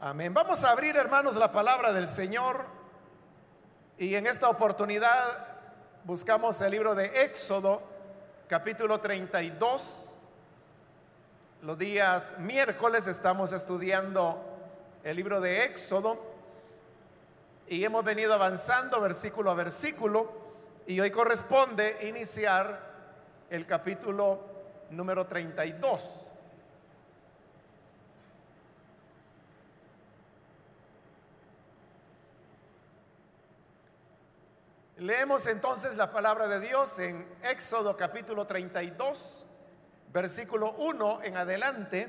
Amén. Vamos a abrir, hermanos, la palabra del Señor. Y en esta oportunidad buscamos el libro de Éxodo, capítulo 32. Los días miércoles estamos estudiando el libro de Éxodo y hemos venido avanzando versículo a versículo y hoy corresponde iniciar el capítulo número 32. Leemos entonces la palabra de Dios en Éxodo capítulo 32, versículo 1 en adelante.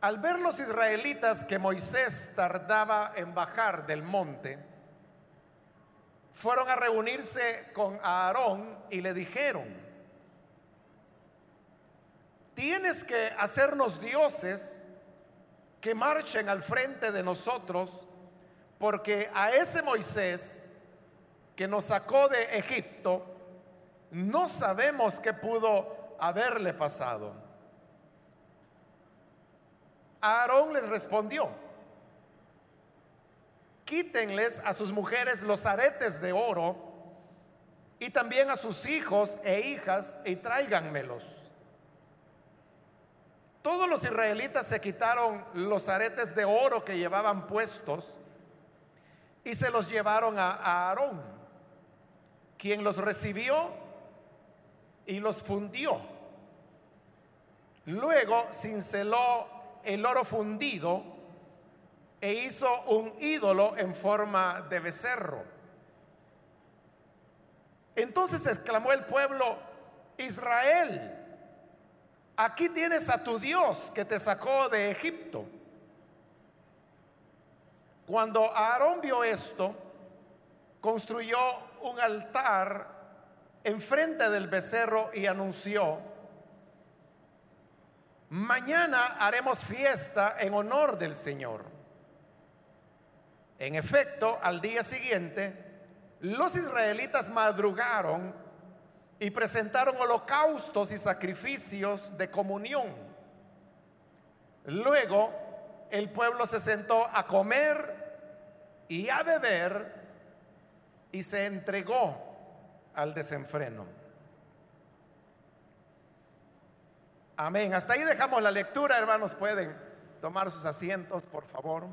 Al ver los israelitas que Moisés tardaba en bajar del monte, fueron a reunirse con Aarón y le dijeron, tienes que hacernos dioses que marchen al frente de nosotros, porque a ese Moisés que nos sacó de Egipto, no sabemos qué pudo haberle pasado. Aarón les respondió, quítenles a sus mujeres los aretes de oro y también a sus hijos e hijas y tráiganmelos. Todos los israelitas se quitaron los aretes de oro que llevaban puestos y se los llevaron a Aarón quien los recibió y los fundió. Luego cinceló el oro fundido e hizo un ídolo en forma de becerro. Entonces exclamó el pueblo, Israel, aquí tienes a tu Dios que te sacó de Egipto. Cuando Aarón vio esto, construyó un altar enfrente del becerro y anunció, mañana haremos fiesta en honor del Señor. En efecto, al día siguiente, los israelitas madrugaron y presentaron holocaustos y sacrificios de comunión. Luego, el pueblo se sentó a comer y a beber y se entregó al desenfreno. Amén. Hasta ahí dejamos la lectura, hermanos. Pueden tomar sus asientos, por favor.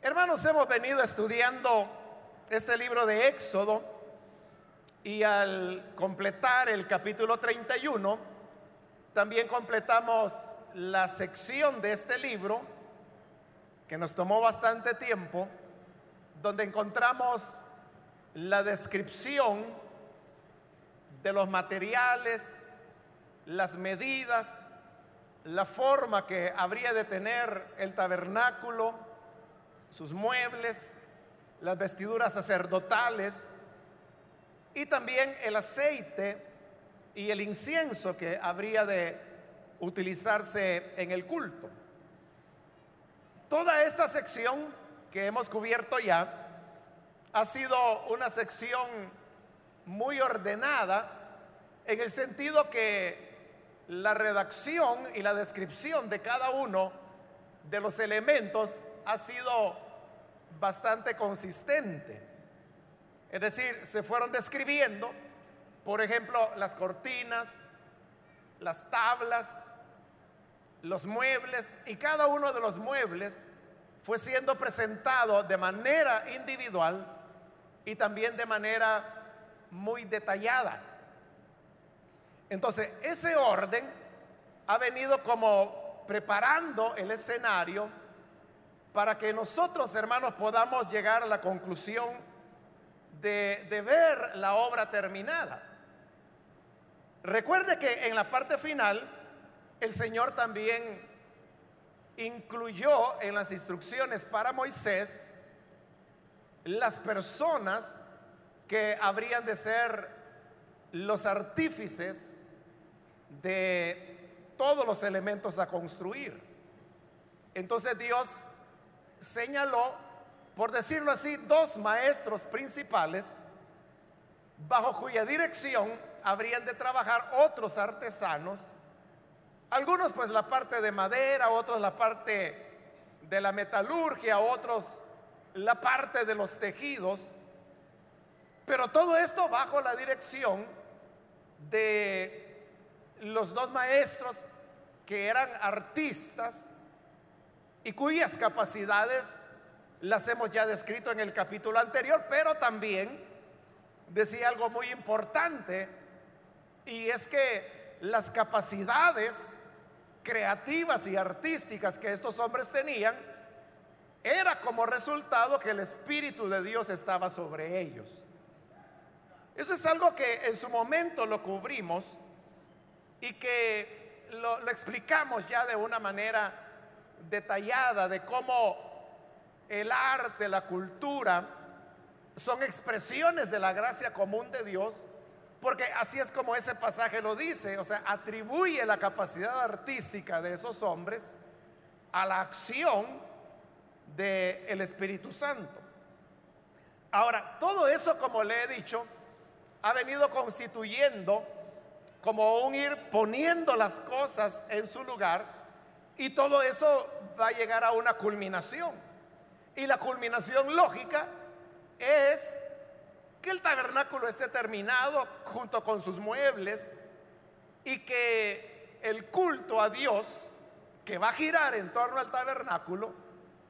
Hermanos, hemos venido estudiando este libro de Éxodo y al completar el capítulo 31, también completamos la sección de este libro, que nos tomó bastante tiempo, donde encontramos la descripción de los materiales, las medidas, la forma que habría de tener el tabernáculo, sus muebles, las vestiduras sacerdotales, y también el aceite y el incienso que habría de utilizarse en el culto. Toda esta sección que hemos cubierto ya ha sido una sección muy ordenada en el sentido que la redacción y la descripción de cada uno de los elementos ha sido bastante consistente. Es decir, se fueron describiendo, por ejemplo, las cortinas, las tablas, los muebles, y cada uno de los muebles fue siendo presentado de manera individual y también de manera muy detallada. Entonces, ese orden ha venido como preparando el escenario para que nosotros, hermanos, podamos llegar a la conclusión de, ver la obra terminada. Recuerde que en la parte final el Señor también incluyó en las instrucciones para Moisés las personas que habrían de ser los artífices de todos los elementos a construir. Entonces Dios señaló por decirlo así, dos maestros principales bajo cuya dirección habrían de trabajar otros artesanos, algunos pues la parte de madera, otros la parte de la metalurgia, otros la parte de los tejidos, pero todo esto bajo la dirección de los dos maestros que eran artistas y cuyas capacidades las hemos ya descrito en el capítulo anterior, pero también decía algo muy importante y es que las capacidades creativas y artísticas que estos hombres tenían era como resultado que el Espíritu de Dios estaba sobre ellos. Eso es algo que en su momento lo cubrimos y que lo, lo explicamos ya de una manera detallada de cómo el arte, la cultura, son expresiones de la gracia común de Dios, porque así es como ese pasaje lo dice, o sea, atribuye la capacidad artística de esos hombres a la acción del Espíritu Santo. Ahora, todo eso, como le he dicho, ha venido constituyendo como un ir poniendo las cosas en su lugar y todo eso va a llegar a una culminación. Y la culminación lógica es que el tabernáculo esté terminado junto con sus muebles y que el culto a Dios que va a girar en torno al tabernáculo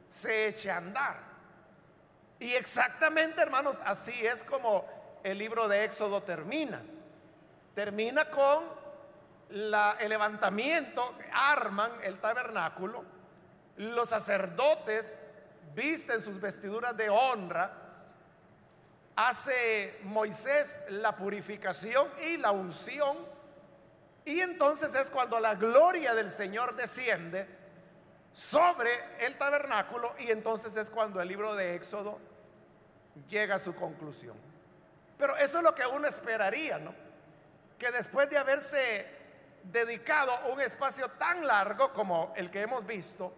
se eche a andar. Y exactamente, hermanos, así es como el libro de Éxodo termina. Termina con el levantamiento, arman el tabernáculo, los sacerdotes visten sus vestiduras de honra, hace Moisés la purificación y la unción, y entonces es cuando la gloria del Señor desciende sobre el tabernáculo, y entonces es cuando el libro de Éxodo llega a su conclusión. Pero eso es lo que uno esperaría, ¿no? Que después de haberse dedicado un espacio tan largo como el que hemos visto,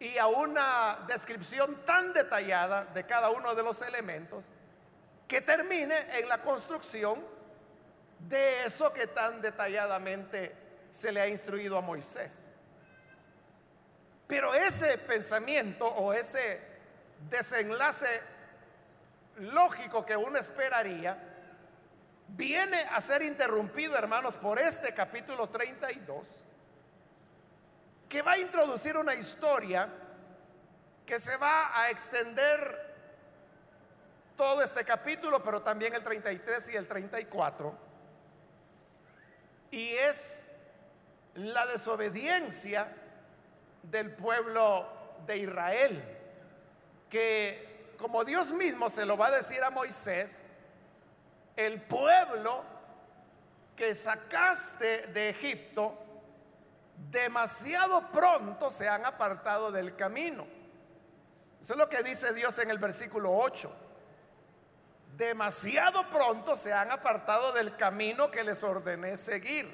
y a una descripción tan detallada de cada uno de los elementos que termine en la construcción de eso que tan detalladamente se le ha instruido a Moisés. Pero ese pensamiento o ese desenlace lógico que uno esperaría viene a ser interrumpido, hermanos, por este capítulo 32 que va a introducir una historia que se va a extender todo este capítulo, pero también el 33 y el 34. Y es la desobediencia del pueblo de Israel, que como Dios mismo se lo va a decir a Moisés, el pueblo que sacaste de Egipto, demasiado pronto se han apartado del camino. Eso es lo que dice Dios en el versículo 8. Demasiado pronto se han apartado del camino que les ordené seguir.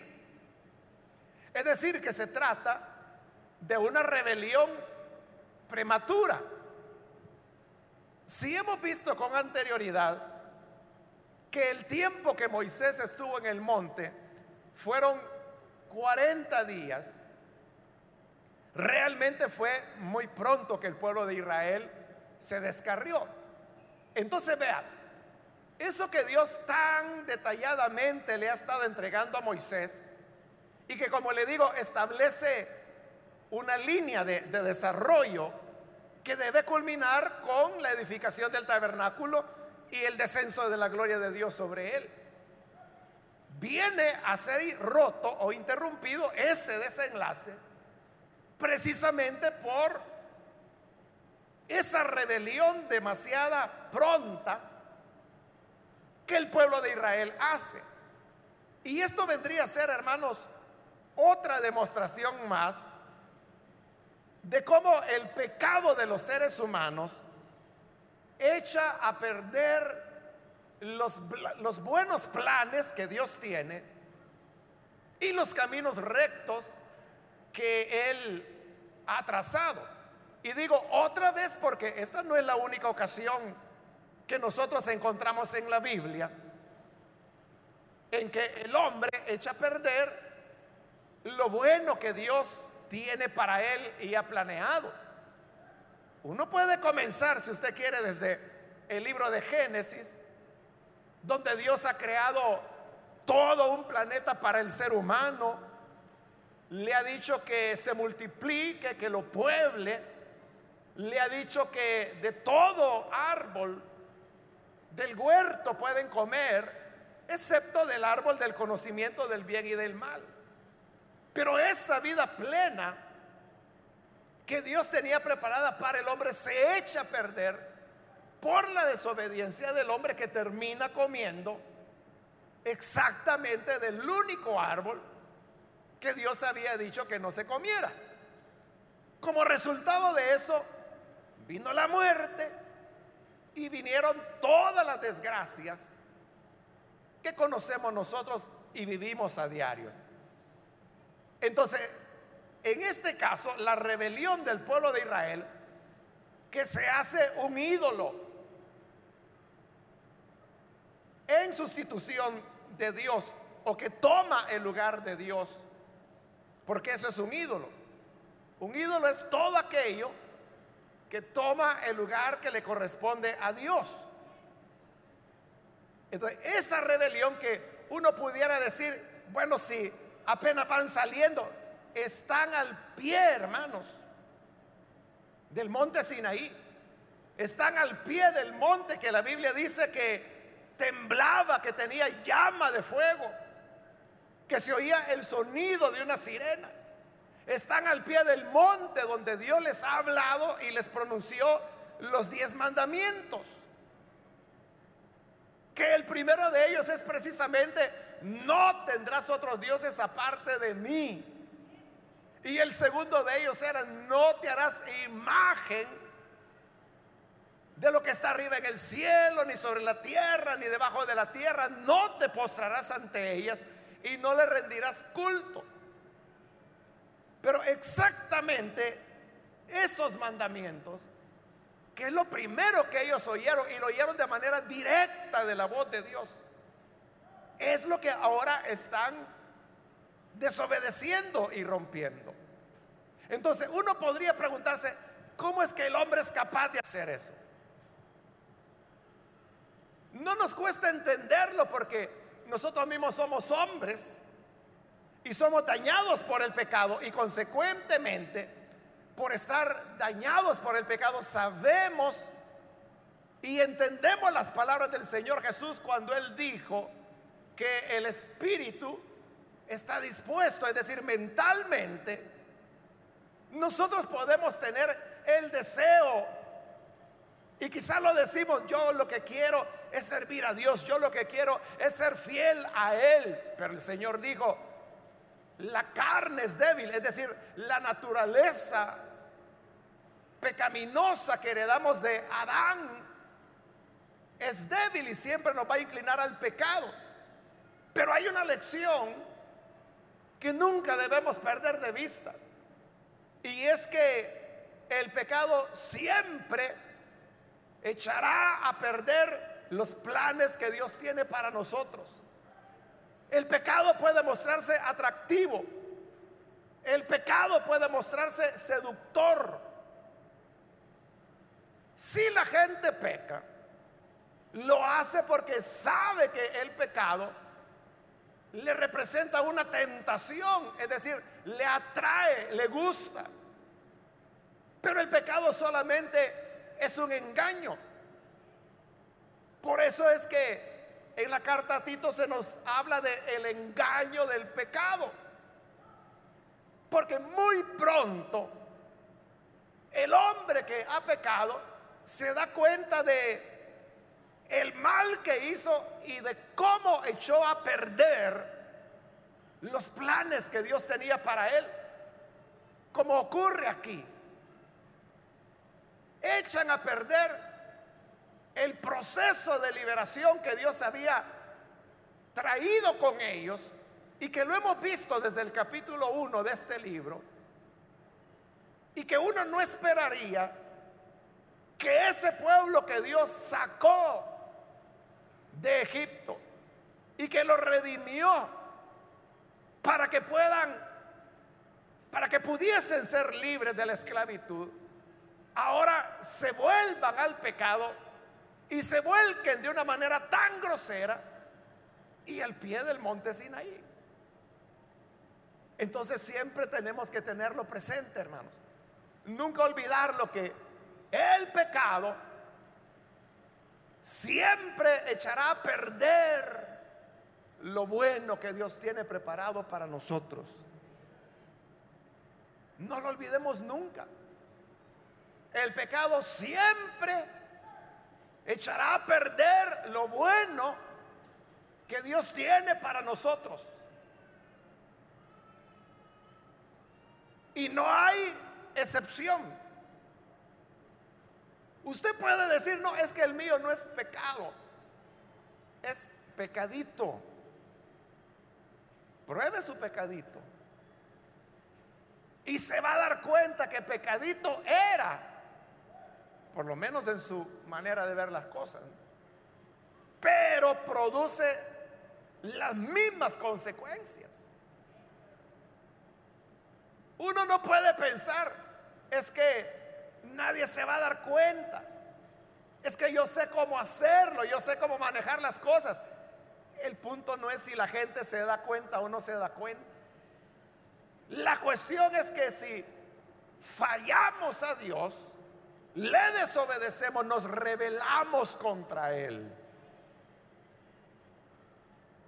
Es decir, que se trata de una rebelión prematura. Si hemos visto con anterioridad que el tiempo que Moisés estuvo en el monte fueron 40 días, realmente fue muy pronto que el pueblo de Israel se descarrió. Entonces vea, eso que Dios tan detalladamente le ha estado entregando a Moisés y que como le digo establece una línea de, de desarrollo que debe culminar con la edificación del tabernáculo y el descenso de la gloria de Dios sobre él viene a ser roto o interrumpido ese desenlace precisamente por esa rebelión demasiada pronta que el pueblo de Israel hace. Y esto vendría a ser, hermanos, otra demostración más de cómo el pecado de los seres humanos echa a perder los, buenos planes que Dios tiene y los caminos rectos que Él ha trazado. Y digo otra vez porque esta no es la única ocasión que nosotros encontramos en la Biblia en que el hombre echa a perder lo bueno que Dios tiene para él y ha planeado. Uno puede comenzar, si usted quiere, desde el libro de Génesis, donde Dios ha creado todo un planeta para el ser humano, le ha dicho que se multiplique, que lo pueble, le ha dicho que de todo árbol del huerto pueden comer, excepto del árbol del conocimiento del bien y del mal. Pero esa vida plena que Dios tenía preparada para el hombre se echa a perder por la desobediencia del hombre que termina comiendo exactamente del único árbol que Dios había dicho que no se comiera. Como resultado de eso, vino la muerte y vinieron todas las desgracias que conocemos nosotros y vivimos a diario. Entonces, en este caso, la rebelión del pueblo de Israel, que se hace un ídolo en sustitución de Dios, o que toma el lugar de Dios, porque eso es un ídolo. Un ídolo es todo aquello que toma el lugar que le corresponde a Dios. Entonces, esa rebelión que uno pudiera decir, bueno, si apenas van saliendo, están al pie, hermanos, del monte Sinaí. Están al pie del monte que la Biblia dice que temblaba, que tenía llama de fuego, que se oía el sonido de una sirena. Están al pie del monte donde Dios les ha hablado y les pronunció los diez mandamientos. Que el primero de ellos es precisamente, no tendrás otros dioses aparte de mí. Y el segundo de ellos era, no te harás imagen de lo que está arriba en el cielo, ni sobre la tierra, ni debajo de la tierra. No te postrarás ante ellas y no le rendirás culto. Pero exactamente esos mandamientos, que es lo primero que ellos oyeron y lo oyeron de manera directa de la voz de Dios, es lo que ahora están desobedeciendo y rompiendo. Entonces uno podría preguntarse, ¿cómo es que el hombre es capaz de hacer eso? No nos cuesta entenderlo porque nosotros mismos somos hombres y somos dañados por el pecado y consecuentemente, por estar dañados por el pecado, sabemos y entendemos las palabras del Señor Jesús cuando Él dijo que el espíritu está dispuesto, es decir, mentalmente, nosotros podemos tener el deseo y quizá lo decimos, yo lo que quiero es servir a Dios, yo lo que quiero es ser fiel a Él, pero el Señor dijo, la carne es débil, es decir, la naturaleza pecaminosa que heredamos de Adán es débil y siempre nos va a inclinar al pecado. Pero hay una lección que nunca debemos perder de vista. Y es que el pecado siempre echará a perder los planes que Dios tiene para nosotros. El pecado puede mostrarse atractivo. El pecado puede mostrarse seductor. Si la gente peca, lo hace porque sabe que el pecado le representa una tentación, es decir, le atrae, le gusta. Pero el pecado solamente es un engaño. Por eso es que en la carta a Tito se nos habla de el engaño del pecado. Porque muy pronto el hombre que ha pecado se da cuenta de el mal que hizo y de cómo echó a perder los planes que Dios tenía para él. Como ocurre aquí. Echan a perder el proceso de liberación que Dios había traído con ellos y que lo hemos visto desde el capítulo 1 de este libro, Y que uno no esperaría que ese pueblo que Dios sacó de Egipto y que lo redimió para que puedan, para que pudiesen ser libres de la esclavitud, ahora se vuelvan al pecado y se vuelquen de una manera tan grosera y al pie del monte Sinaí. Entonces siempre tenemos que tenerlo presente, hermanos. Nunca olvidar lo que el pecado siempre echará a perder lo bueno que Dios tiene preparado para nosotros. No lo olvidemos nunca. El pecado siempre echará a perder lo bueno que Dios tiene para nosotros. Y no hay excepción. Usted puede decir, no, es que el mío no es pecado, es pecadito. Pruebe su pecadito. Y se va a dar cuenta que pecadito era, por lo menos en su manera de ver las cosas. Pero produce las mismas consecuencias. Uno no puede pensar, es que nadie se va a dar cuenta. Es que yo sé cómo hacerlo, yo sé cómo manejar las cosas. El punto no es si la gente se da cuenta o no se da cuenta. La cuestión es que si fallamos a Dios, le desobedecemos, nos rebelamos contra Él,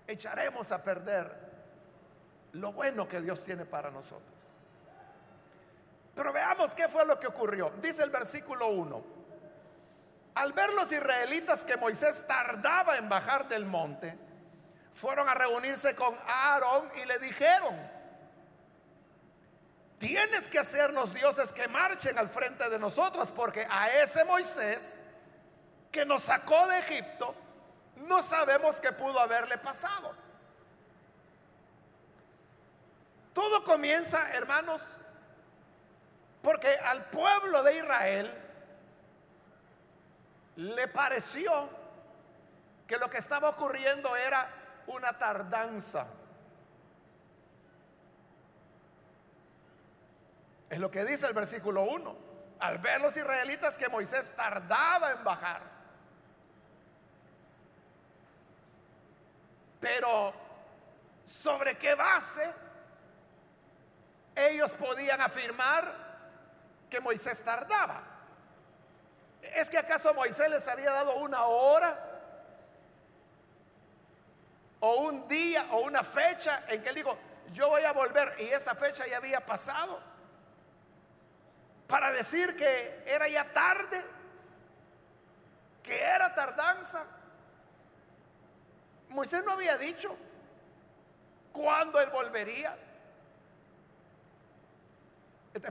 echaremos a perder lo bueno que Dios tiene para nosotros. Pero veamos qué fue lo que ocurrió. Dice el versículo 1. Al ver los israelitas que Moisés tardaba en bajar del monte, fueron a reunirse con Aarón y le dijeron, tienes que hacernos dioses que marchen al frente de nosotros, porque a ese Moisés que nos sacó de Egipto, no sabemos qué pudo haberle pasado. Todo comienza, hermanos, porque al pueblo de Israel le pareció que lo que estaba ocurriendo era una tardanza. Es lo que dice el versículo 1. Al ver los israelitas que Moisés tardaba en bajar. Pero ¿sobre qué base ellos podían afirmar que Moisés tardaba. ¿Es que acaso Moisés les había dado una hora? O un día o una fecha en que él dijo, yo voy a volver y esa fecha ya había pasado. Para decir que era ya tarde, que era tardanza. Moisés no había dicho cuándo él volvería.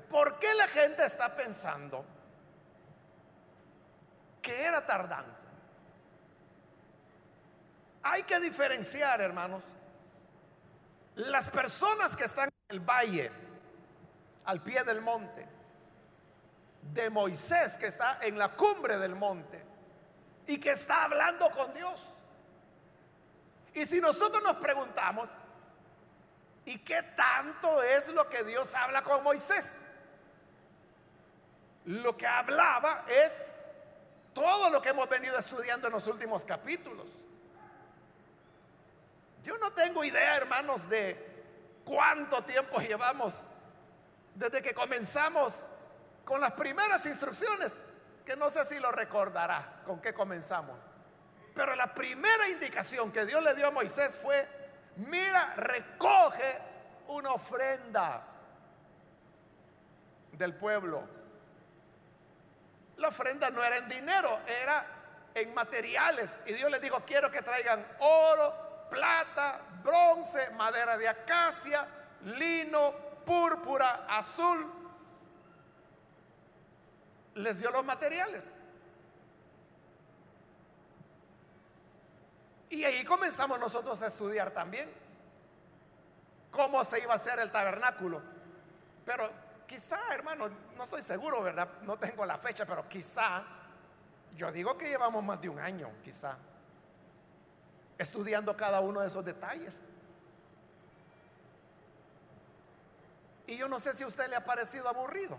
¿Por qué la gente está pensando que era tardanza? Hay que diferenciar, hermanos, las personas que están en el valle, al pie del monte, de Moisés que está en la cumbre del monte y que está hablando con Dios. Y si nosotros nos preguntamos, ¿Y qué tanto es lo que Dios habla con Moisés? Lo que hablaba es todo lo que hemos venido estudiando en los últimos capítulos. Yo no tengo idea, hermanos, de cuánto tiempo llevamos desde que comenzamos con las primeras instrucciones, que no sé si lo recordará con qué comenzamos. Pero la primera indicación que Dios le dio a Moisés fue mira, recoge una ofrenda del pueblo. La ofrenda no era en dinero, era en materiales. Y Dios les dijo, quiero que traigan oro, plata, bronce, madera de acacia, lino, púrpura, azul. Les dio los materiales. Y ahí comenzamos nosotros a estudiar también cómo se iba a hacer el tabernáculo. Pero quizá, hermano, no estoy seguro, ¿verdad? No tengo la fecha, pero quizá, yo digo que llevamos más de un año, quizá, estudiando cada uno de esos detalles. Y yo no sé si a usted le ha parecido aburrido.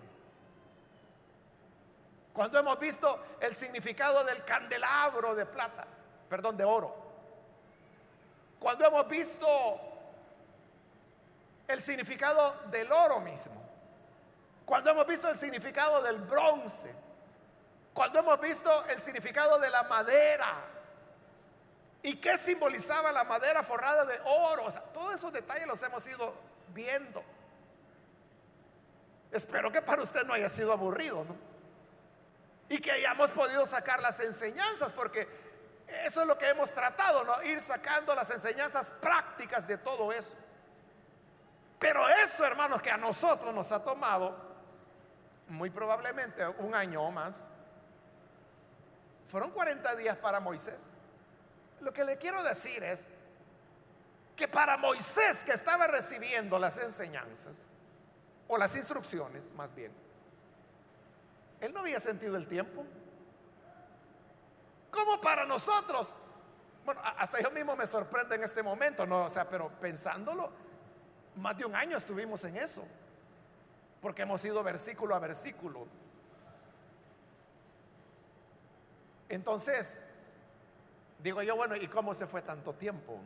Cuando hemos visto el significado del candelabro de plata, perdón, de oro. Cuando hemos visto el significado del oro mismo. Cuando hemos visto el significado del bronce. Cuando hemos visto el significado de la madera. ¿Y qué simbolizaba la madera forrada de oro? O sea, todos esos detalles los hemos ido viendo. Espero que para usted no haya sido aburrido, ¿no? Y que hayamos podido sacar las enseñanzas, porque eso es lo que hemos tratado, ¿no? Ir sacando las enseñanzas prácticas de todo eso. Pero eso, hermanos, que a nosotros nos ha tomado muy probablemente un año o más, fueron 40 días para Moisés. Lo que le quiero decir es que para Moisés que estaba recibiendo las enseñanzas, o las instrucciones más bien, él no había sentido el tiempo. Como para nosotros, bueno, hasta yo mismo me sorprende en este momento, no, o sea, pero pensándolo, más de un año estuvimos en eso, porque hemos ido versículo a versículo. Entonces, digo yo, bueno, ¿y cómo se fue tanto tiempo?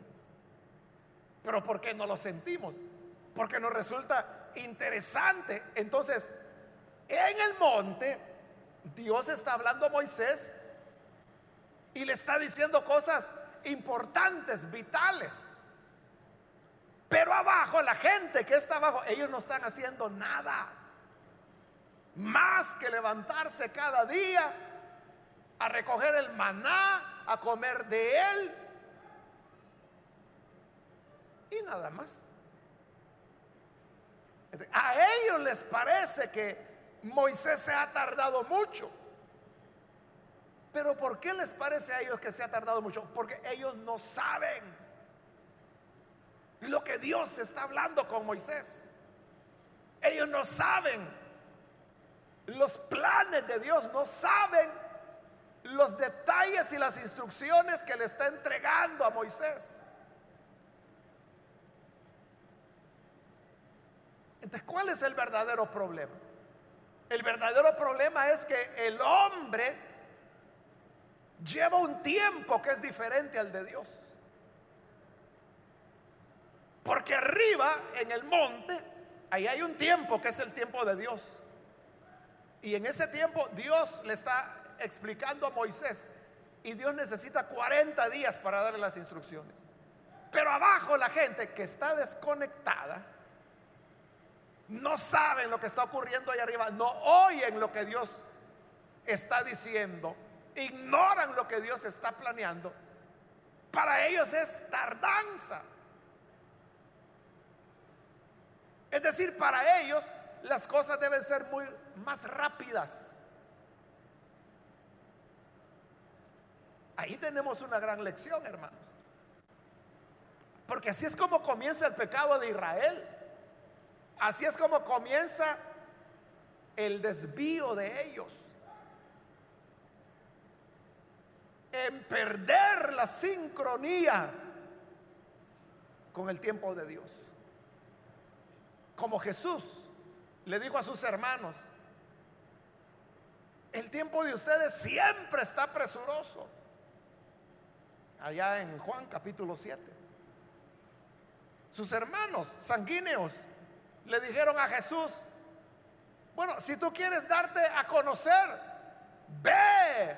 Pero ¿por qué no lo sentimos? Porque nos resulta interesante. Entonces, en el monte, Dios está hablando a Moisés y le está diciendo cosas importantes, vitales. Pero abajo, la gente que está abajo, ellos no están haciendo nada. Más que levantarse cada día a recoger el maná, a comer de él. Y nada más. A ellos les parece que Moisés se ha tardado mucho. Pero ¿por qué les parece a ellos que se ha tardado mucho? Porque ellos no saben lo que Dios está hablando con Moisés. Ellos no saben los planes de Dios, no saben los detalles y las instrucciones que le está entregando a Moisés. Entonces, ¿cuál es el verdadero problema? El verdadero problema es que el hombre lleva un tiempo que es diferente al de Dios. Porque arriba, en el monte, ahí hay un tiempo que es el tiempo de Dios. Y en ese tiempo Dios le está explicando a Moisés. Y Dios necesita 40 días para darle las instrucciones. Pero abajo la gente que está desconectada, no saben lo que está ocurriendo ahí arriba, no oyen lo que Dios está diciendo, ignoran lo que Dios está planeando. Para ellos es tardanza. Es decir, para ellos las cosas deben ser muy más rápidas. Ahí tenemos una gran lección, hermanos. Porque así es como comienza el pecado de Israel. Así es como comienza el desvío de ellos. En perder la sincronía con el tiempo de Dios como Jesús le dijo a sus hermanos, el tiempo de ustedes siempre está presuroso. Allá en Juan capítulo 7. Sus hermanos sanguíneos le dijeron a Jesús, bueno, si tú quieres darte a conocer, ve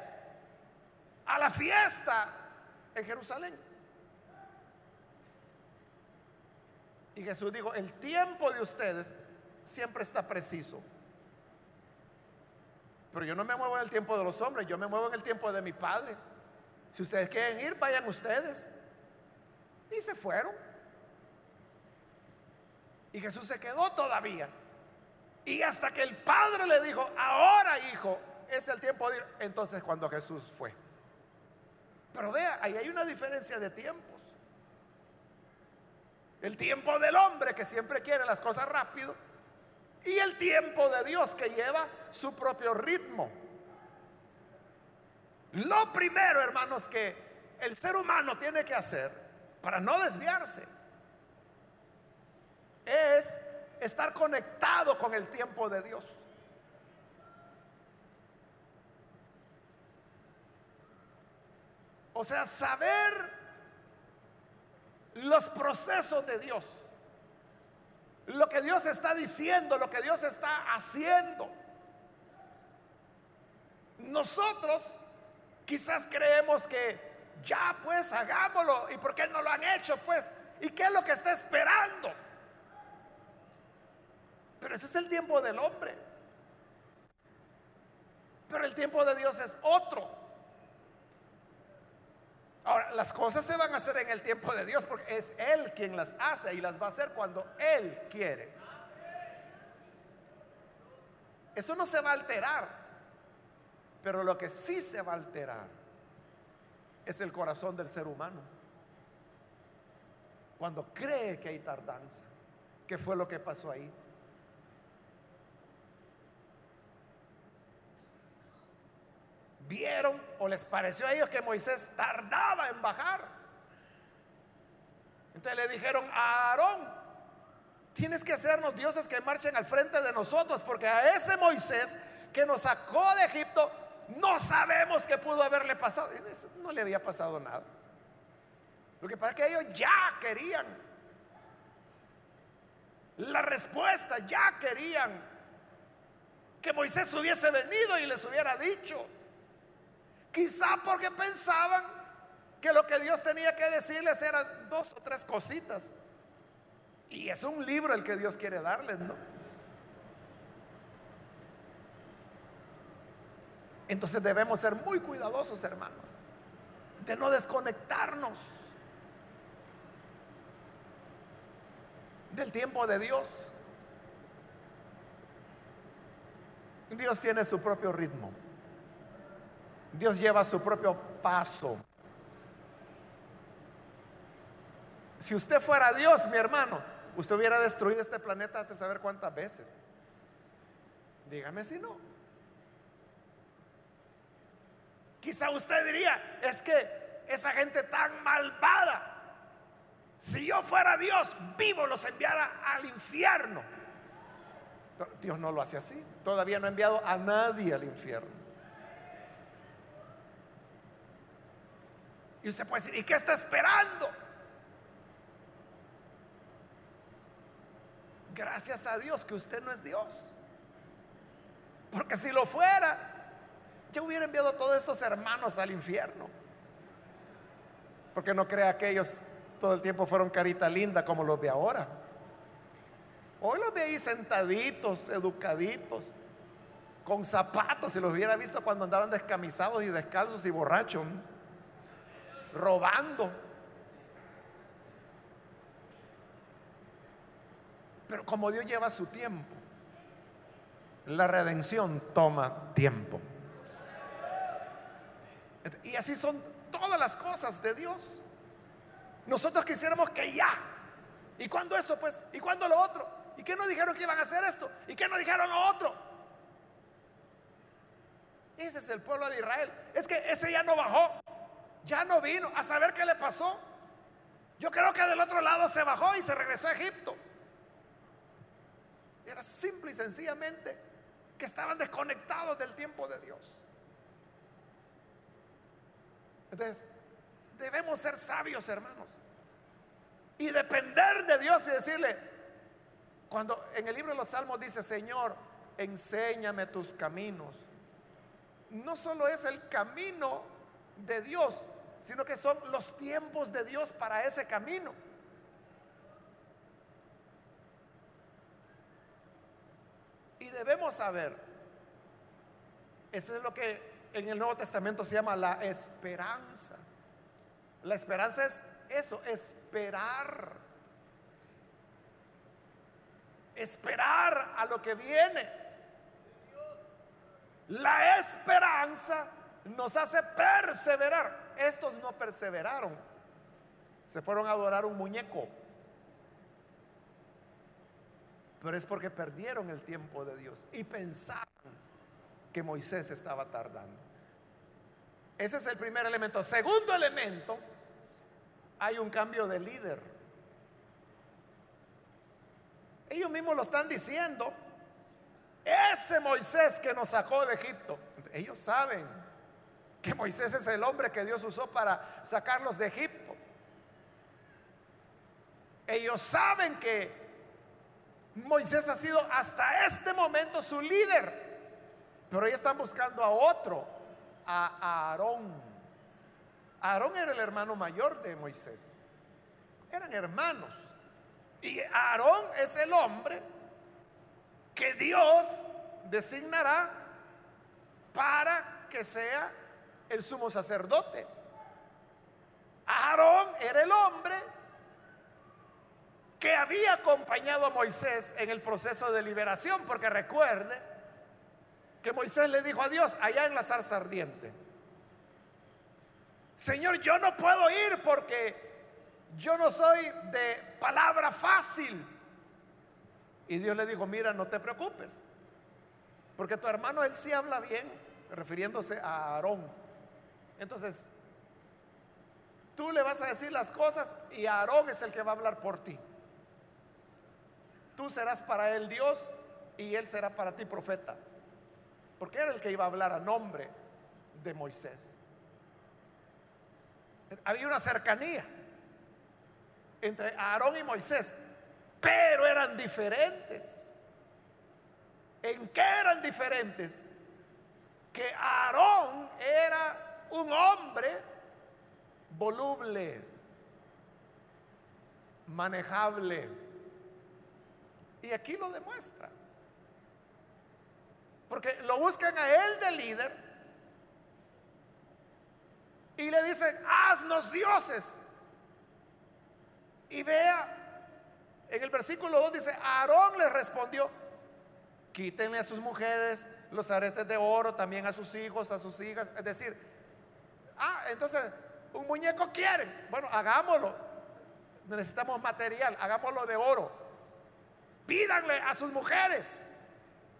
a la fiesta en Jerusalén. Y Jesús dijo, el tiempo de ustedes siempre está preciso. Pero yo no me muevo en el tiempo de los hombres, yo me muevo en el tiempo de mi Padre. Si ustedes quieren ir, vayan ustedes. Y se fueron. Y Jesús se quedó todavía. Y hasta que el Padre le dijo, ahora hijo, es el tiempo de ir. Entonces cuando Jesús fue. Pero vea, ahí hay una diferencia de tiempos. El tiempo del hombre que siempre quiere las cosas rápido y el tiempo de Dios que lleva su propio ritmo. Lo primero, hermanos, que el ser humano tiene que hacer para no desviarse es estar conectado con el tiempo de Dios. O sea, saber los procesos de Dios. Lo que Dios está diciendo, lo que Dios está haciendo. Nosotros quizás creemos que ya pues hagámoslo. ¿Y por qué no lo han hecho pues? ¿Y qué es lo que está esperando? Pero ese es el tiempo del hombre. Pero el tiempo de Dios es otro. Ahora, las cosas se van a hacer en el tiempo de Dios porque es Él quien las hace y las va a hacer cuando Él quiere. Eso no se va a alterar, pero lo que sí se va a alterar es el corazón del ser humano. Cuando cree que hay tardanza, ¿qué fue lo que pasó ahí? Vieron o les pareció a ellos que Moisés tardaba en bajar. Entonces le dijeron a Aarón, tienes que hacernos dioses que marchen al frente de nosotros, porque a ese Moisés que nos sacó de Egipto, no sabemos qué pudo haberle pasado. No le había pasado nada. Lo que pasa es que ellos ya querían la respuesta, ya querían que Moisés hubiese venido y les hubiera dicho. Quizá porque pensaban que lo que Dios tenía que decirles eran dos o tres cositas. Y es un libro el que Dios quiere darles, ¿no? Entonces debemos ser muy cuidadosos, hermanos, de no desconectarnos del tiempo de Dios. Dios tiene su propio ritmo. Dios lleva su propio paso. Si usted fuera Dios, mi hermano, usted hubiera destruido este planeta hace saber cuántas veces. Dígame si no. Quizá usted diría, es que esa gente tan malvada, si yo fuera Dios, vivo los enviara al infierno. Dios no lo hace así. Todavía no ha enviado a nadie al infierno. Y usted puede decir, ¿y qué está esperando? Gracias a Dios que usted no es Dios. Porque si lo fuera, ya hubiera enviado a todos estos hermanos al infierno. Porque no crea que ellos todo el tiempo fueron carita linda como los de ahora. Hoy los ve ahí sentaditos, educaditos, con zapatos. Si los hubiera visto cuando andaban descamisados y descalzos y borrachos robando. Pero como Dios lleva su tiempo, la redención toma tiempo. Y así son todas las cosas de Dios. Nosotros quisiéramos que ya. ¿Y cuando esto pues? ¿Y cuando lo otro? ¿Y qué no dijeron que iban a hacer esto? ¿Y qué no dijeron lo otro? Ese es el pueblo de Israel. Es que ese ya no bajó. Ya no vino a saber qué le pasó. Yo creo que del otro lado se bajó y se regresó a Egipto. Era simple y sencillamente que estaban desconectados del tiempo de Dios. Entonces, debemos ser sabios, hermanos. Y depender de Dios y decirle, cuando en el libro de los Salmos dice, Señor, enséñame tus caminos. No solo es el camino de Dios, sino que son los tiempos de Dios para ese camino. Y debemos saber, eso es lo que en el Nuevo Testamento se llama la esperanza. La esperanza es eso, esperar. Esperar a lo que viene. La esperanza nos hace perseverar. Estos no perseveraron. Se fueron a adorar un muñeco. pero es porque perdieron el tiempo de Dios y pensaron que Moisés estaba tardando. Ese es el primer elemento. Segundo elemento, hay un cambio de líder. Ellos mismos lo están diciendo. Ese Moisés que nos sacó de Egipto. Ellos saben que Moisés es el hombre que Dios usó para sacarlos de Egipto. Ellos saben que Moisés ha sido hasta este momento su líder. Pero ellos están buscando a otro, a Aarón. Aarón era el hermano mayor de Moisés. Eran hermanos. Y Aarón es el hombre que Dios designará para que sea el sumo sacerdote. Aarón era el hombre que había acompañado a Moisés en el proceso de liberación, porque recuerde que Moisés le dijo a Dios allá en la zarza ardiente, Señor, yo no puedo ir porque yo no soy de palabra fácil. Y Dios le dijo, mira, no te preocupes, porque tu hermano él sí habla bien, refiriéndose a Aarón. Entonces, tú le vas a decir las cosas y Aarón es el que va a hablar por ti. Tú serás para él Dios y él será para ti profeta, porque era el que iba a hablar a nombre de Moisés. Había una cercanía entre Aarón y Moisés, pero eran diferentes. ¿En qué eran diferentes? Que Aarón era un hombre voluble, manejable. Y aquí lo demuestra. Porque lo buscan a él de líder y le dicen, haznos dioses. Y vea, en el versículo 2 dice, Aarón le respondió, quítenle a sus mujeres los aretes de oro, también a sus hijos, a sus hijas. Es decir, ah, entonces, un muñeco quieren. Bueno, hagámoslo. Necesitamos material, hagámoslo de oro. Pídanle a sus mujeres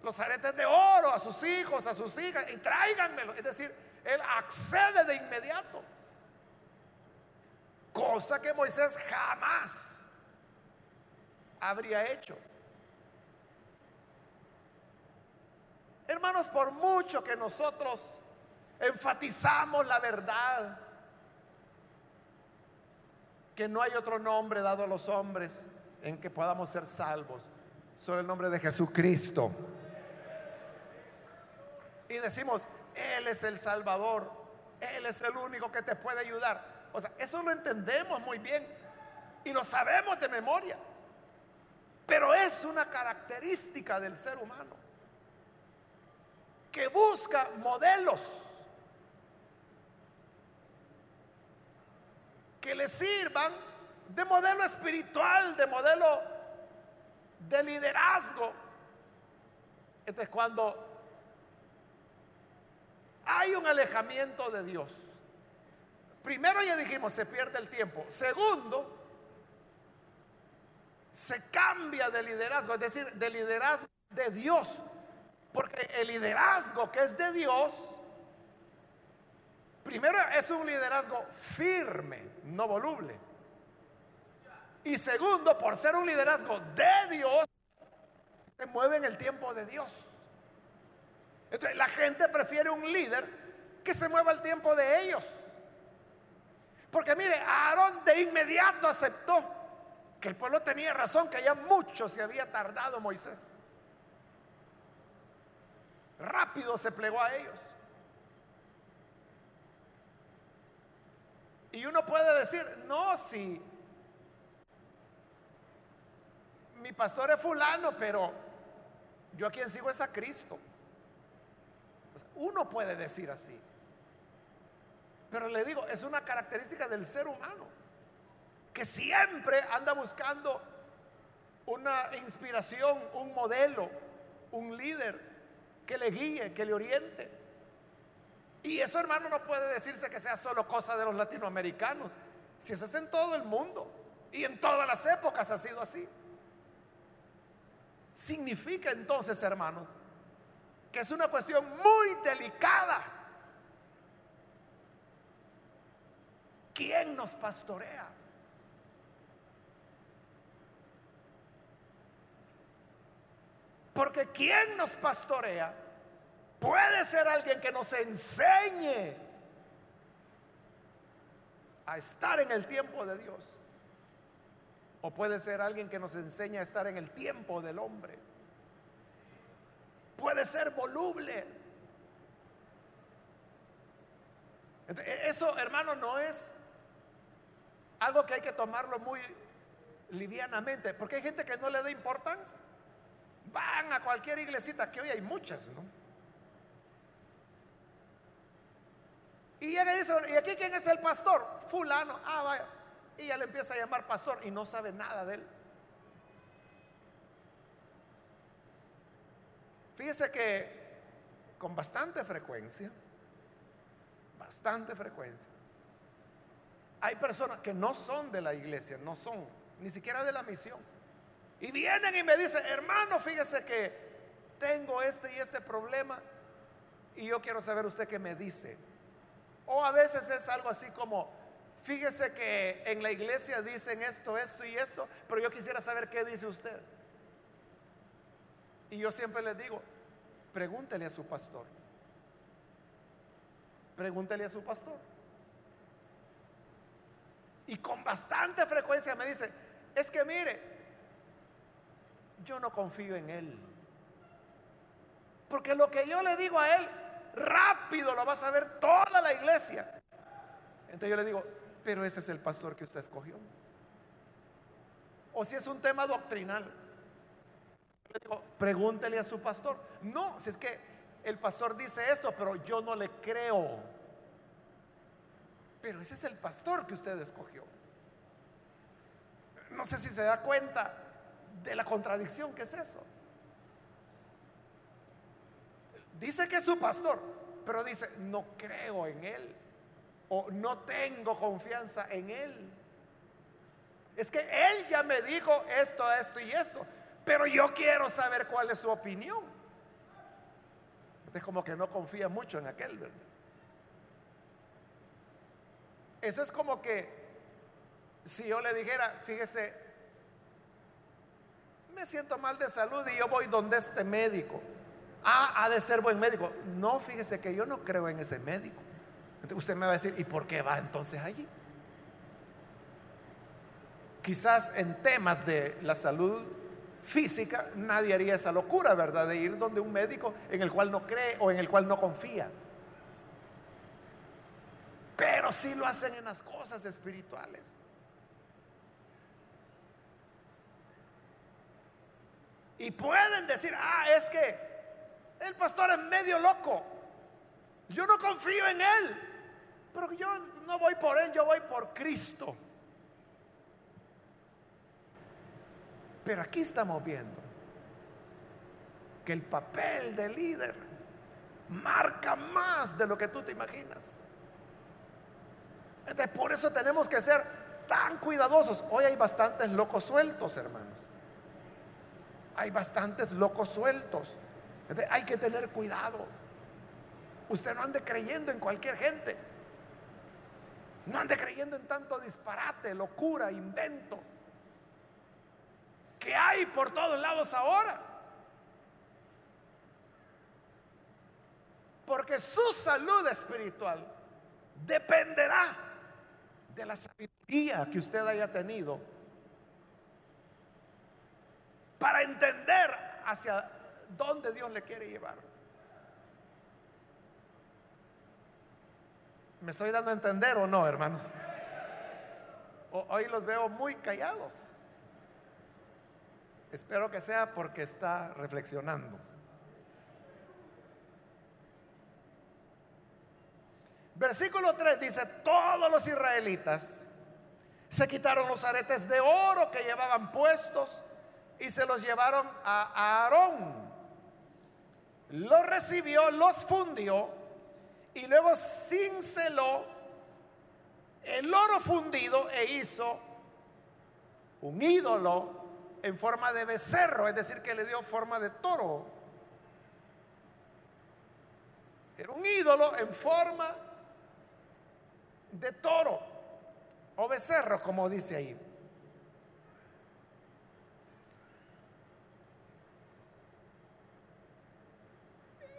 los aretes de oro, a sus hijos, a sus hijas, y tráiganmelo. Es decir, él accede de inmediato. Cosa que Moisés jamás habría hecho. Hermanos, por mucho que nosotros enfatizamos la verdad, que no hay otro nombre dado a los hombres en que podamos ser salvos, solo el nombre de Jesucristo. Y decimos, Él es el Salvador, Él es el único que te puede ayudar. O sea, eso lo entendemos muy bien y lo sabemos de memoria. Pero es una característica del ser humano que busca modelos que le sirvan de modelo espiritual, de modelo de liderazgo. Entonces cuando hay un alejamiento de Dios, Primero ya dijimos, se pierde el tiempo. Segundo, se cambia de liderazgo, es decir, de liderazgo de Dios. Porque el liderazgo que es de Dios, primero es un liderazgo firme, no voluble. Y segundo, por ser un liderazgo de Dios, se mueve en el tiempo de Dios. Entonces la gente prefiere un líder que se mueva el tiempo de ellos. Porque mire, Aarón de inmediato aceptó que el pueblo tenía razón, que ya mucho se había tardado Moisés. Rápido se plegó a ellos. Y uno puede decir, no, si mi pastor es fulano, pero yo a quien sigo es a Cristo. Uno puede decir así. Pero le digo, es una característica del ser humano, que siempre anda buscando una inspiración, un modelo, un líder que le guíe, que le oriente. Y eso, hermano, no puede decirse que sea solo cosa de los latinoamericanos, si eso es en todo el mundo y en todas las épocas ha sido así. Significa entonces, hermanos, que es una cuestión muy delicada. ¿Quién nos pastorea? Porque ¿quién nos pastorea? Puede ser alguien que nos enseñe a estar en el tiempo de Dios. O puede ser alguien que nos enseñe a estar en el tiempo del hombre. Puede ser voluble. Eso, hermano, no es algo que hay que tomarlo muy livianamente, porque hay gente que no le da importancia. Van a cualquier iglesita, que hoy hay muchas, ¿no? Y llega y dice, ¿y aquí quién es el pastor? Fulano. Ah, vaya. Y ya le empieza a llamar pastor y no sabe nada de él. Fíjese que con bastante frecuencia, bastante frecuencia, hay personas que no son de la iglesia, no son ni siquiera de la misión. Y vienen y me dicen, hermano, fíjese que tengo este y este problema y yo quiero saber usted qué me dice. O a veces es algo así como, Fíjese que en la iglesia dicen esto, esto y esto, pero yo quisiera saber qué dice usted. Y yo siempre les digo, pregúntele a su pastor. Pregúntele a su pastor. Y con bastante frecuencia me dice, es que mire, yo no confío en él. Porque lo que yo le digo a él, lo va a saber toda la iglesia. Entonces yo le digo, pero ese es el pastor que usted escogió. O si es un tema doctrinal, le digo, pregúntele a su pastor. No, si es que el pastor dice esto, pero yo no le creo. Pero ese es el pastor que usted escogió. No sé si se da cuenta de la contradicción que es eso. Dice que es su pastor, pero dice, no creo en él no tengo confianza en Él. Es que Él ya me dijo esto, esto y esto, pero yo quiero saber cuál es su opinión. Es como que no confía mucho en aquel, ¿verdad? Eso es como que si yo le dijera, fíjese, me siento mal de salud y yo voy donde este médico. Ah, ha de ser buen médico. No, fíjese que yo no creo en ese médico usted me va a decir, ¿y por qué va entonces allí? Quizás en temas de la salud física nadie haría esa locura, ¿verdad? De ir donde un médico en el cual no cree o en el cual no confía. Pero sí lo hacen en las cosas espirituales. Y pueden decir, ah, es que el pastor es medio loco. Yo no confío en él. Pero yo no voy por Él, yo voy por Cristo. Pero aquí estamos viendo que el papel de líder marca más de lo que tú te imaginas. Por eso tenemos que ser tan cuidadosos. Hoy hay bastantes locos sueltos, hermanos. Hay bastantes locos sueltos. Hay que tener cuidado. Usted no ande creyendo en cualquier gente. No ande creyendo en tanto disparate, locura, invento que hay por todos lados ahora. Porque su salud espiritual dependerá de la sabiduría que usted haya tenido para entender hacia dónde Dios le quiere llevar. ¿Me estoy dando a entender o no, hermanos? Hoy los veo muy callados. Espero que sea porque está reflexionando. Versículo 3 dice, todos los israelitas se quitaron los aretes de oro que llevaban puestos y se los llevaron a Aarón. Los recibió, los fundió y luego cinceló el oro fundido e hizo un ídolo en forma de becerro, es decir, que le dio forma de toro. Era un ídolo en forma de toro o becerro, como dice ahí.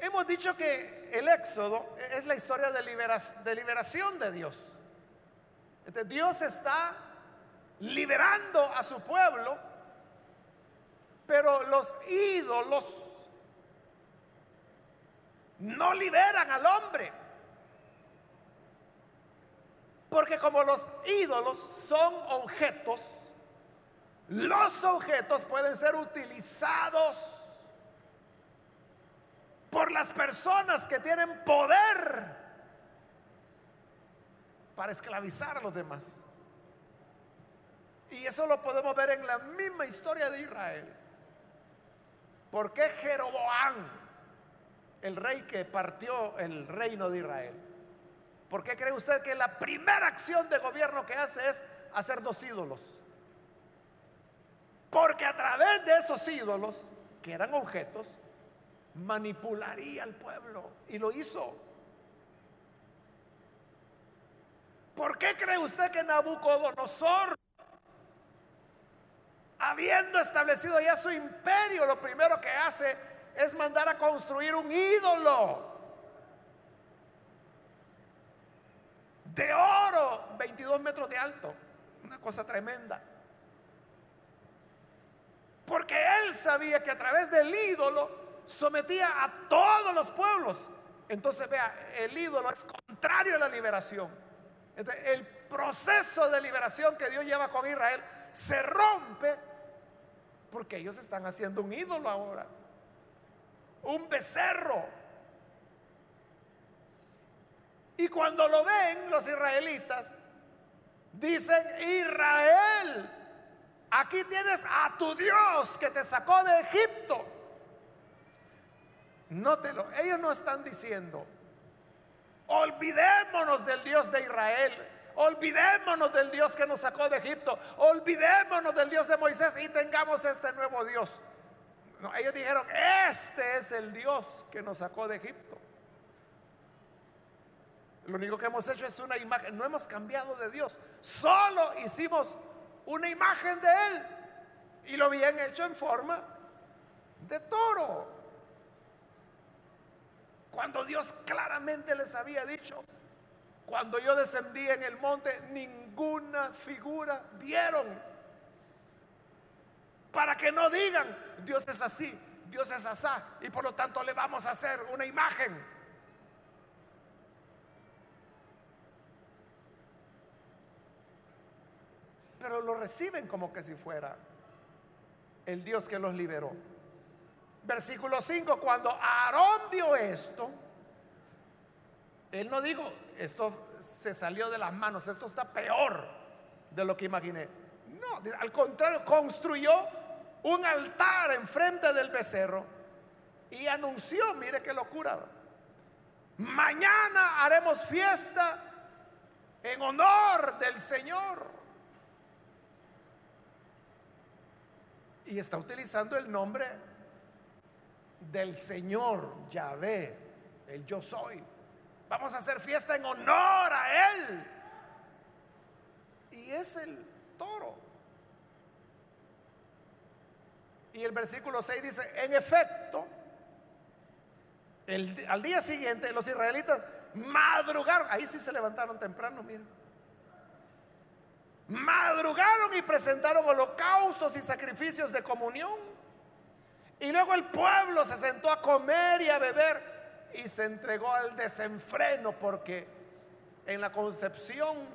Hemos dicho que el éxodo es la historia de, liberación de Dios. Dios está liberando a su pueblo, pero los ídolos no liberan al hombre. Porque como los ídolos son objetos, los objetos pueden ser utilizados por las personas que tienen poder para esclavizar a los demás. Y eso lo podemos ver en la misma historia de Israel. ¿Por qué Jeroboam, el rey que partió el reino de Israel, por qué cree usted que la primera acción de gobierno que hace es hacer dos ídolos? Porque a través de esos ídolos, que eran objetos, manipularía al pueblo. Y lo hizo. ¿Por qué cree usted que Nabucodonosor, habiendo establecido ya su imperio, lo primero que hace es mandar a construir un ídolo de oro, 22 metros de alto? Una cosa tremenda. Porque él sabía que a través del ídolo sometía a todos los pueblos. Entonces vea, el ídolo es contrario a la liberación. el proceso de liberación que Dios lleva con Israel se rompe porque ellos están haciendo un ídolo ahora. Un becerro. Y cuando lo ven los israelitas, dicen, Israel, aquí tienes a tu Dios que te sacó de Egipto. Nótelo, ellos no están diciendo, olvidémonos del Dios de Israel, olvidémonos del Dios que nos sacó de Egipto, olvidémonos del Dios de Moisés y tengamos este nuevo Dios. Ellos dijeron, este es el Dios que nos sacó de Egipto. Lo único que hemos hecho es una imagen, no hemos cambiado de Dios, solo hicimos una imagen de Él y lo habían hecho en forma de toro. Cuando Dios claramente les había dicho, cuando yo descendí en el monte, ninguna figura vieron. Para que no digan, Dios es así, Dios es asá, y por lo tanto le vamos a hacer una imagen. Pero lo reciben como que si fuera el Dios que los liberó. Versículo 5, cuando Aarón vio esto, él no dijo, esto se salió de las manos, esto está peor de lo que imaginé. No, al contrario, construyó un altar enfrente del becerro y anunció, mire qué locura, mañana haremos fiesta en honor del Señor. Y está utilizando el nombre del Señor Yahvé, el yo soy. Vamos a hacer fiesta en honor a Él. Y es el toro. Y el versículo 6 dice, en efecto, al día siguiente los israelitas madrugaron, ahí sí se levantaron temprano, miren. Madrugaron y presentaron holocaustos y sacrificios de comunión y luego el pueblo se sentó a comer y a beber y se entregó al desenfreno porque en la concepción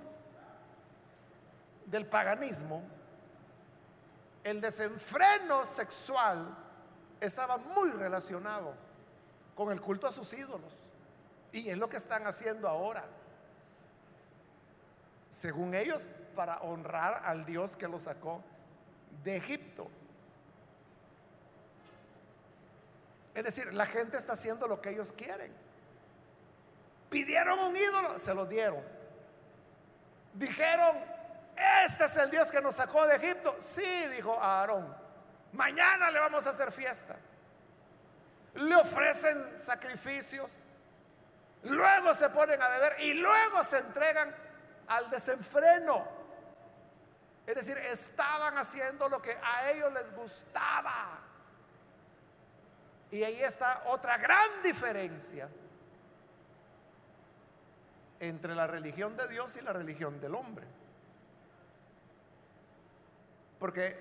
del paganismo, el desenfreno sexual estaba muy relacionado con el culto a sus ídolos. Y es lo que están haciendo ahora. Según ellos, para honrar al Dios que los sacó de Egipto. Es decir, la gente está haciendo lo que ellos quieren. Pidieron un ídolo, se lo dieron. Dijeron, este es el Dios que nos sacó de Egipto. Sí, dijo Aarón, Mañana le vamos a hacer fiesta. Le ofrecen sacrificios. Luego se ponen a beber y luego se entregan al desenfreno. Es decir, estaban haciendo lo que a ellos les gustaba. Y ahí está otra gran diferencia entre la religión de Dios y la religión del hombre. Porque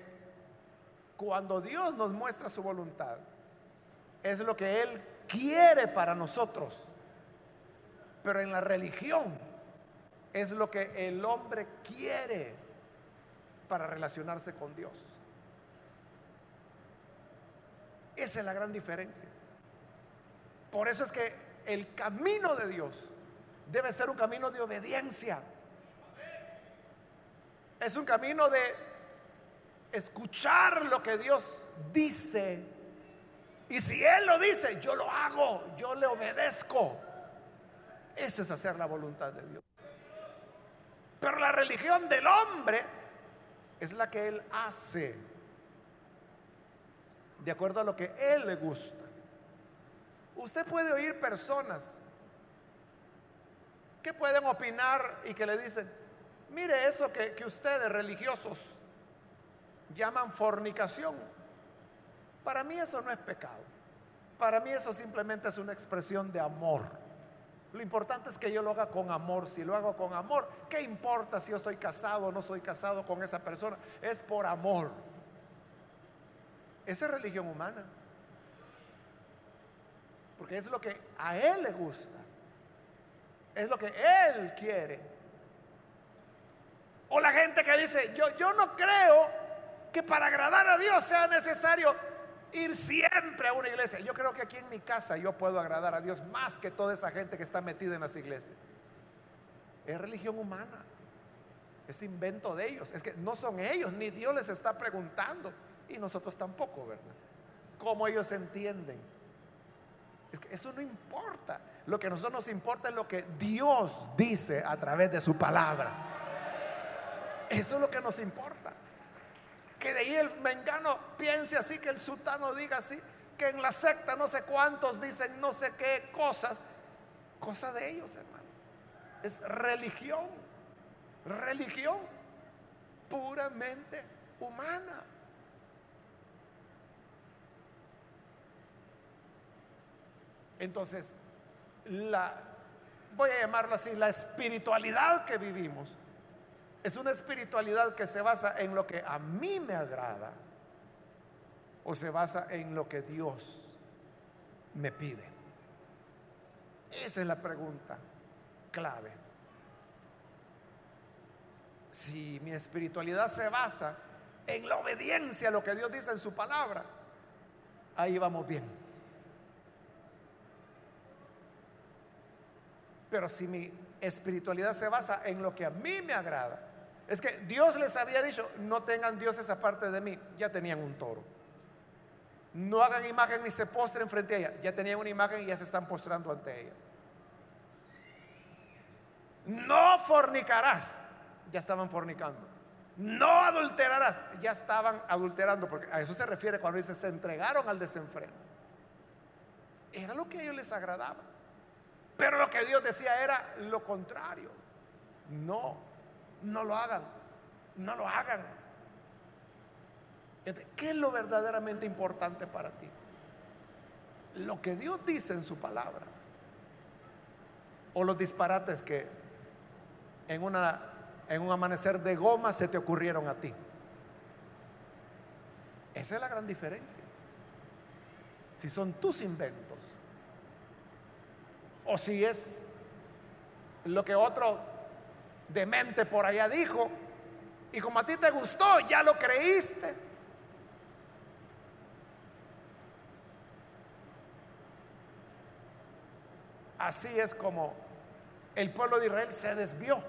cuando Dios nos muestra su voluntad, es lo que Él quiere para nosotros. Pero en la religión es lo que el hombre quiere para relacionarse con Dios. Esa es la gran diferencia. Por eso es que el camino de Dios debe ser un camino de obediencia. Es un camino de escuchar lo que Dios dice. Y si Él lo dice, yo lo hago, yo le obedezco. Ese es hacer la voluntad de Dios. Pero la religión del hombre es la que Él hace de acuerdo a lo que Él le gusta. Usted puede oír personas que pueden opinar y que le dicen, mire eso que, ustedes religiosos llaman fornicación. Para mí eso no es pecado. Para mí eso simplemente es una expresión de amor. Lo importante es que yo lo haga con amor. Si lo hago con amor, ¿qué importa si yo estoy casado o no estoy casado con esa persona? Es por amor. Esa es religión humana. Porque es lo que a Él le gusta. Es lo que Él quiere. O la gente que dice, yo, yo no creo que para agradar a Dios sea necesario ir siempre a una iglesia. Yo creo que aquí en mi casa yo puedo agradar a Dios más que toda esa gente que está metida en las iglesias. Es religión humana. Es invento de ellos. Es que no son ellos, ni Dios les está preguntando y nosotros tampoco, ¿verdad? ¿Cómo ellos entienden? Es que eso no importa. Lo que a nosotros nos importa es lo que Dios dice a través de su palabra. Eso es lo que nos importa. Que de ahí el mengano piense así, que el sultano diga así, que en la secta no sé cuántos dicen no sé qué cosas. Cosa de ellos, hermano. Es religión. Religión puramente humana. Entonces, la, voy a llamarlo así, la espiritualidad que vivimos es una espiritualidad que se basa en lo que a mí me agrada o se basa en lo que Dios me pide. Esa es la pregunta clave. Si mi espiritualidad se basa en la obediencia a lo que Dios dice en su palabra, ahí vamos bien. Pero si mi espiritualidad se basa en lo que a mí me agrada, es que Dios les había dicho, no tengan dioses aparte de mí, ya tenían un toro. No hagan imagen ni se postren frente a ella, ya tenían una imagen y ya se están postrando ante ella. No fornicarás, ya estaban fornicando. No adulterarás, ya estaban adulterando, porque a eso se refiere cuando dice se entregaron al desenfreno. Era lo que a ellos les agradaba. Pero lo que Dios decía era lo contrario. No, no lo hagan, no lo hagan. ¿Qué es lo verdaderamente importante para ti? Lo que Dios dice en su palabra. O los disparates que en, una, en un amanecer de goma se te ocurrieron a ti. Esa es la gran diferencia. Si son tus inventos o si es lo que otro demente por allá dijo, y como a ti te gustó, ya lo creíste. Así es como el pueblo de Israel se desvió.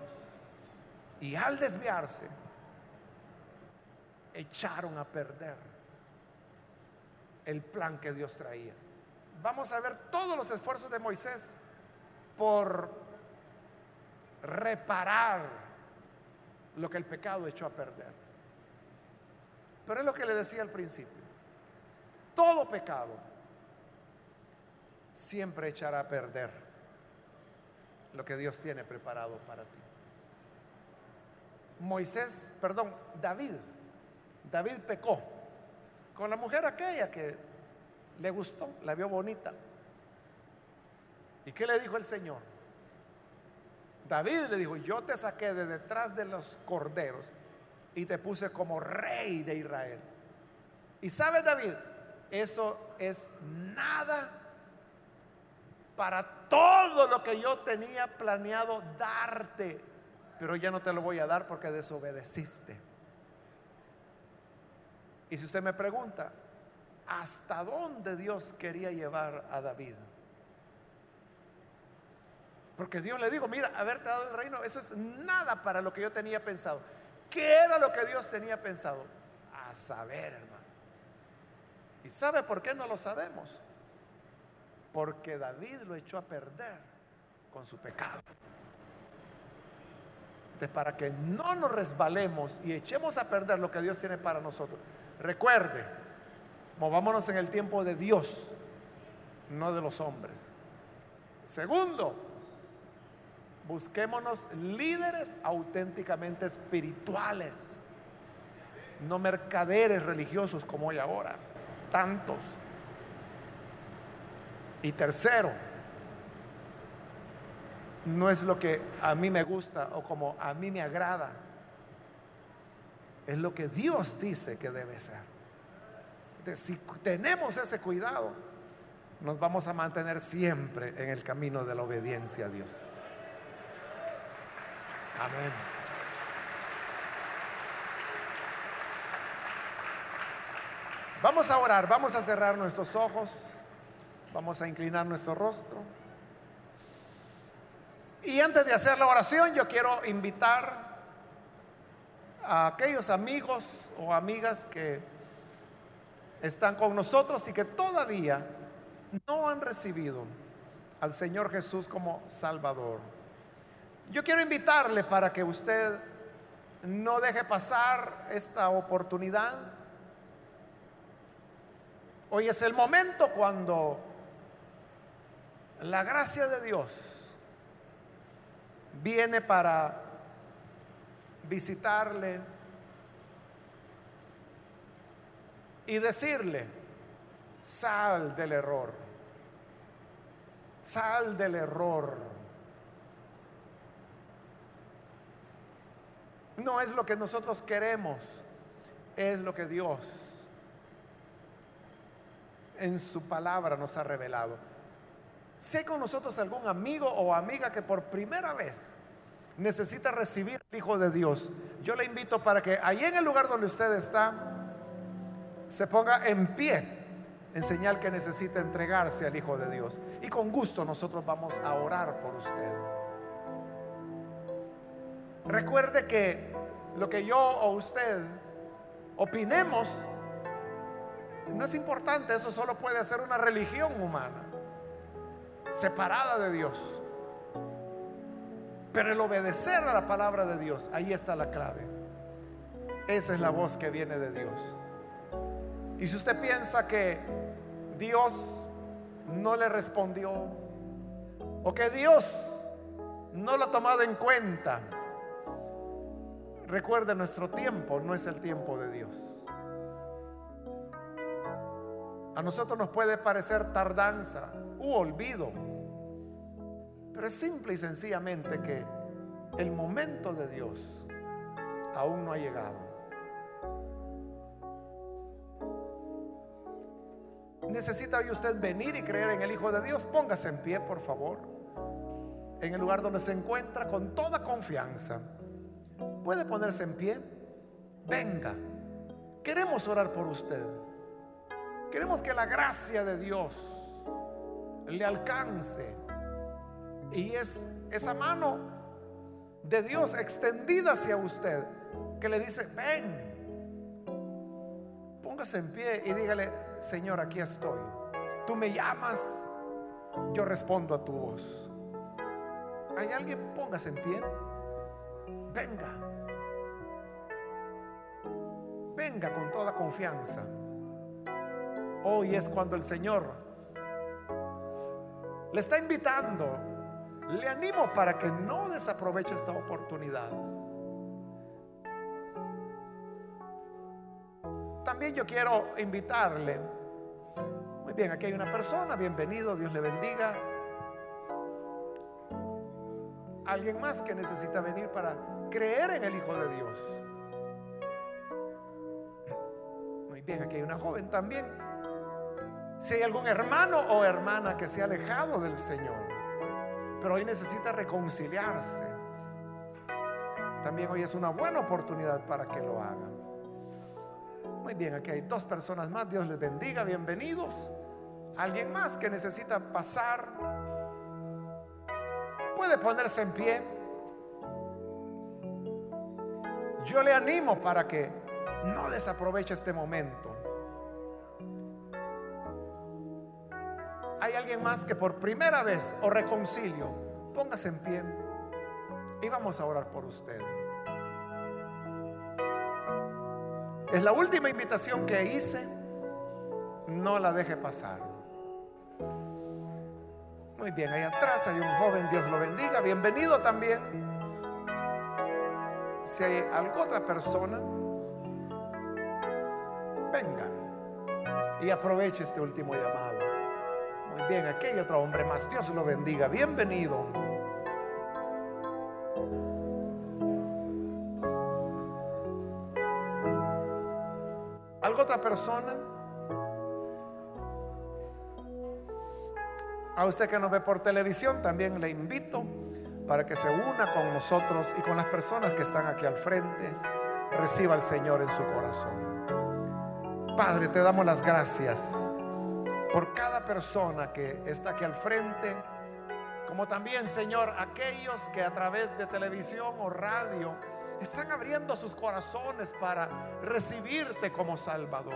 Y al desviarse, echaron a perder el plan que Dios traía. Vamos a ver todos los esfuerzos de Moisés por reparar lo que el pecado echó a perder. Pero es lo que le decía al principio. todo pecado siempre echará a perder lo que Dios tiene preparado para ti. Moisés, perdón, David, David pecó con la mujer aquella que le gustó, la vio bonita. ¿Y qué le dijo el Señor? David le dijo, yo te saqué de detrás de los corderos y te puse como rey de Israel. Y sabes David, eso es nada para todo lo que yo tenía planeado darte, pero ya no te lo voy a dar porque desobedeciste. Y si usted me pregunta, ¿hasta dónde Dios quería llevar a David? Porque Dios le dijo, mira, haberte dado el reino, eso es nada para lo que yo tenía pensado. ¿Qué era lo que Dios tenía pensado? A saber, hermano. ¿Y sabe por qué no lo sabemos? Porque David lo echó a perder con su pecado. Entonces, para que no nos resbalemos y echemos a perder lo que Dios tiene para nosotros, recuerde, movámonos en el tiempo de Dios, no de los hombres. Segundo, busquémonos líderes auténticamente espirituales, no mercaderes religiosos como hoy ahora tantos. Y tercero, no es lo que a mí me gusta o como a mí me agrada, es lo que Dios dice que debe ser. si tenemos ese cuidado, nos vamos a mantener siempre en el camino de la obediencia a Dios. Amén. Vamos a orar, vamos a cerrar nuestros ojos, vamos a inclinar nuestro rostro. Y antes de hacer la oración, yo quiero invitar a aquellos amigos o amigas que están con nosotros y que todavía no han recibido al Señor Jesús como Salvador. Yo quiero invitarle para que usted no deje pasar esta oportunidad Hoy es el momento cuando la gracia de Dios viene para visitarle y decirle, sal del error, sal del error. No es lo que nosotros queremos, es lo que Dios en su palabra nos ha revelado. Sé con nosotros algún amigo o amiga que por primera vez necesita recibir al Hijo de Dios. Yo le invito para que ahí en el lugar donde usted está se ponga en pie en señal que necesita entregarse al Hijo de Dios. Y con gusto nosotros vamos a orar por usted. Recuerde que lo que yo o usted opinemos no es importante, eso solo puede ser una religión humana, separada de Dios. Pero el obedecer a la palabra de Dios, ahí está la clave. Esa es la voz que viene de Dios. Y si usted piensa que Dios no le respondió, o que Dios no lo ha tomado en cuenta, recuerde nuestro tiempo no es el tiempo de Dios. A nosotros nos puede parecer tardanza u olvido, pero es simple y sencillamente que el momento de Dios aún no ha llegado. Necesita hoy usted venir y creer en el Hijo de Dios. Póngase en pie, por favor, en el lugar donde se encuentra con toda confianza. Puede ponerse en pie. Venga, queremos orar por usted. Queremos que la gracia de Dios le alcance. Y es esa mano de Dios extendida hacia usted que le dice, ven, póngase en pie y dígale, Señor, aquí estoy. Tú me llamas, yo respondo a tu voz. ¿Hay alguien? Póngase en pie. Venga. Venga con toda confianza. Hoy es cuando el Señor le está invitando. Le animo para que no desaproveche esta oportunidad. También yo quiero invitarle. Muy bien, aquí hay una persona, bienvenido, Dios le bendiga. Alguien más que necesita venir para creer en el Hijo de Dios. Muy bien, aquí hay una joven también. Si hay algún hermano o hermana que se ha alejado del Señor, pero hoy necesita reconciliarse, también hoy es una buena oportunidad para que lo haga. Muy bien, aquí hay dos personas más. Dios les bendiga, bienvenidos. Alguien más que necesita pasar, puede ponerse en pie. Yo le animo para que no desaproveche este momento. Hay alguien más que por primera vez o reconcilio, póngase en pie y vamos a orar por usted. Es la última invitación que hice. No la deje pasar. Muy bien, ahí atrás hay un joven, Dios lo bendiga. Bienvenido también. Si hay alguna otra persona, venga y aproveche este último llamado. Muy bien, aquí hay otro hombre más. Dios lo bendiga. Bienvenido. otra persona? A usted que nos ve por televisión, también le invito para que se una con nosotros y con las personas que están aquí al frente. Reciba al Señor en su corazón. Padre, te damos las gracias por cada persona que está aquí al frente, como también, Señor, aquellos que a través de televisión o radio están abriendo sus corazones para recibirte como Salvador.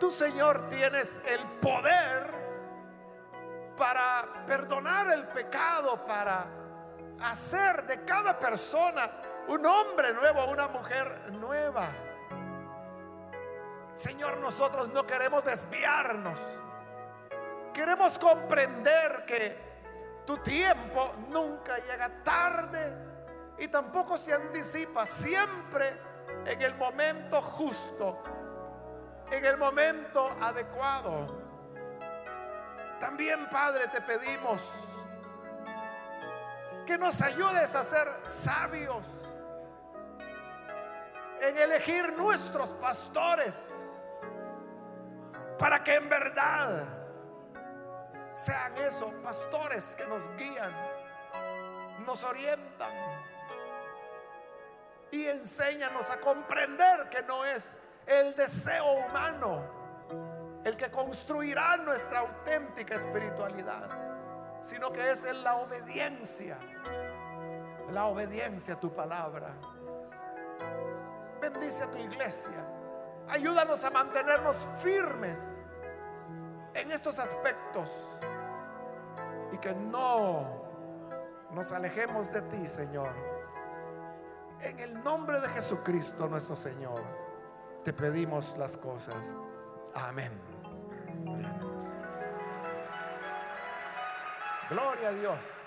Tú, Señor, tienes el poder para perdonar el pecado, para hacer de cada persona un hombre nuevo, una mujer nueva. Señor, nosotros no queremos desviarnos. Queremos comprender que tu tiempo nunca llega tarde y tampoco se anticipa siempre en el momento justo, en el momento adecuado. También, Padre, te pedimos que nos ayudes a ser sabios en elegir nuestros pastores para que en verdad sean esos pastores que nos guían, nos orientan y enséñanos a comprender que no es el deseo humano el que construirá nuestra auténtica espiritualidad, sino que es en la obediencia, la obediencia a tu palabra. Bendice a tu iglesia, ayúdanos a mantenernos firmes en estos aspectos y que no nos alejemos de ti, Señor en el nombre de Jesucristo nuestro Señor, te pedimos las cosas. Amén. Gloria a Dios.